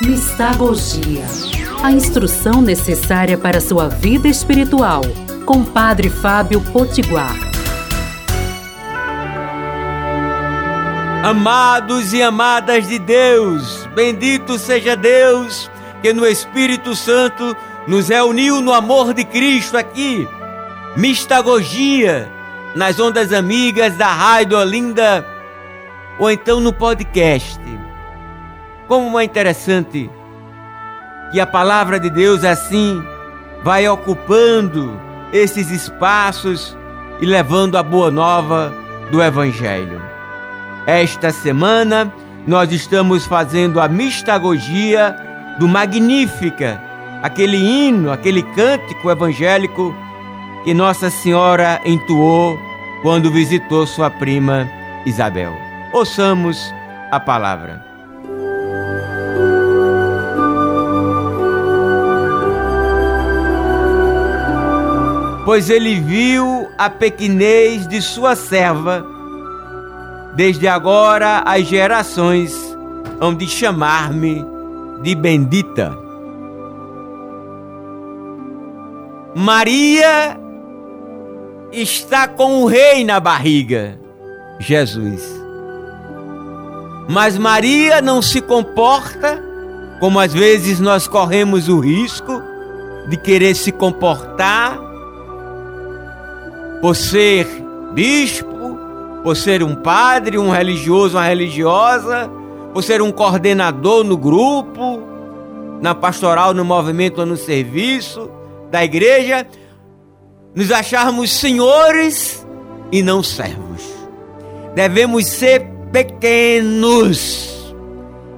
Mistagogia. A instrução necessária para sua vida espiritual. Com Padre Fábio Potiguar. Amados e amadas de Deus, bendito seja Deus que no Espírito Santo nos reuniu no amor de Cristo aqui. Mistagogia nas ondas amigas da Rádio Olinda ou então no podcast. Como é interessante que a palavra de Deus assim vai ocupando esses espaços e levando a boa nova do Evangelho. Esta semana nós estamos fazendo a mistagogia do Magnífica, aquele hino, aquele cântico evangélico que Nossa Senhora entoou quando visitou sua prima Isabel. Ouçamos a palavra. Pois ele viu a pequenez de sua serva. Desde agora as gerações hão de chamar-me de bendita. Maria está com o rei na barriga, Jesus. Mas Maria não se comporta como às vezes nós corremos o risco de querer se comportar por ser bispo, por ser um padre, um religioso, uma religiosa, por ser um coordenador no grupo, na pastoral, no movimento ou no serviço da igreja, nos acharmos senhores e não servos. Devemos ser pequenos.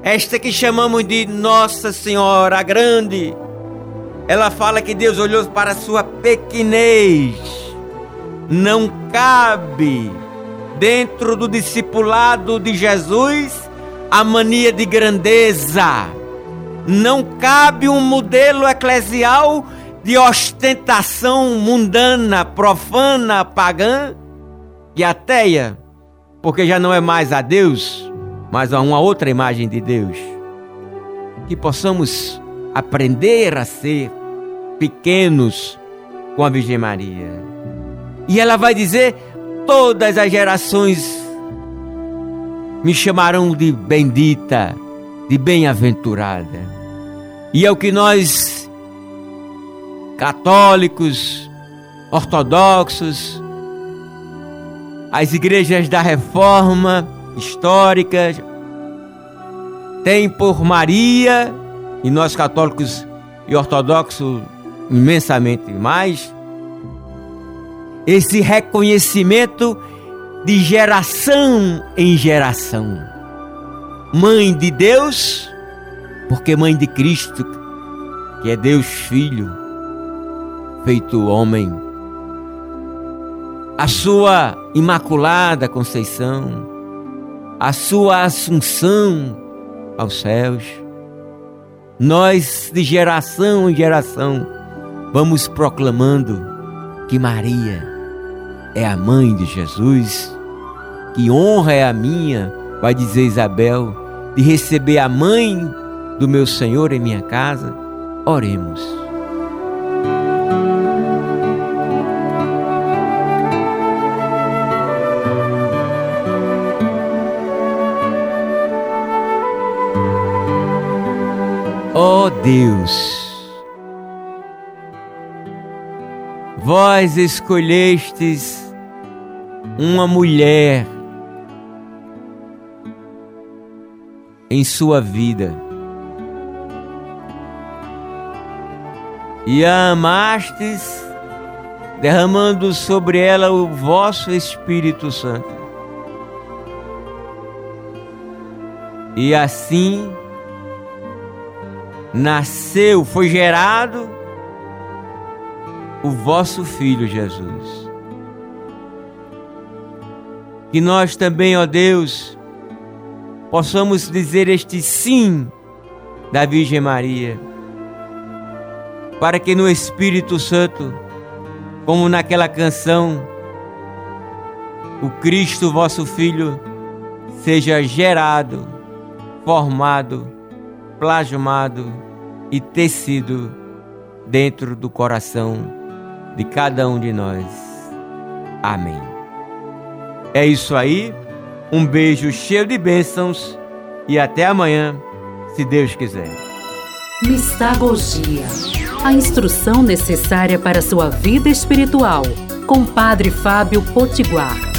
Esta que chamamos de Nossa Senhora Grande, ela fala que Deus olhou para a sua pequenez não cabe dentro do discipulado de Jesus a mania de grandeza. Não cabe um modelo eclesial de ostentação mundana, profana, pagã e ateia, porque já não é mais a Deus, mas a uma outra imagem de Deus. Que possamos aprender a ser pequenos com a Virgem Maria. E ela vai dizer: todas as gerações me chamarão de bendita, de bem-aventurada. E é o que nós, católicos, ortodoxos, as igrejas da reforma histórica, tem por Maria, e nós católicos e ortodoxos imensamente mais, esse reconhecimento de geração em geração. Mãe de Deus, porque mãe de Cristo, que é Deus Filho, feito homem. A sua imaculada conceição, a sua assunção aos céus. Nós, de geração em geração, vamos proclamando que Maria é a mãe de Jesus. Que honra é a minha, vai dizer Isabel, de receber a mãe do meu Senhor em minha casa. Oremos. Ó oh Deus, Vós escolhestes uma mulher em sua vida e a amastes, derramando sobre ela o vosso Espírito Santo. E assim nasceu, foi gerado o vosso Filho Jesus. Que nós também, ó Deus, possamos dizer este sim da Virgem Maria, para que no Espírito Santo, como naquela canção, o Cristo, vosso Filho, seja gerado, formado plasmado e tecido dentro do coração de cada um de nós. Amém. É isso aí. Um beijo cheio de bênçãos e até amanhã, se Deus quiser. Mistagogia a instrução necessária para sua vida espiritual, com Padre Fábio Potiguar.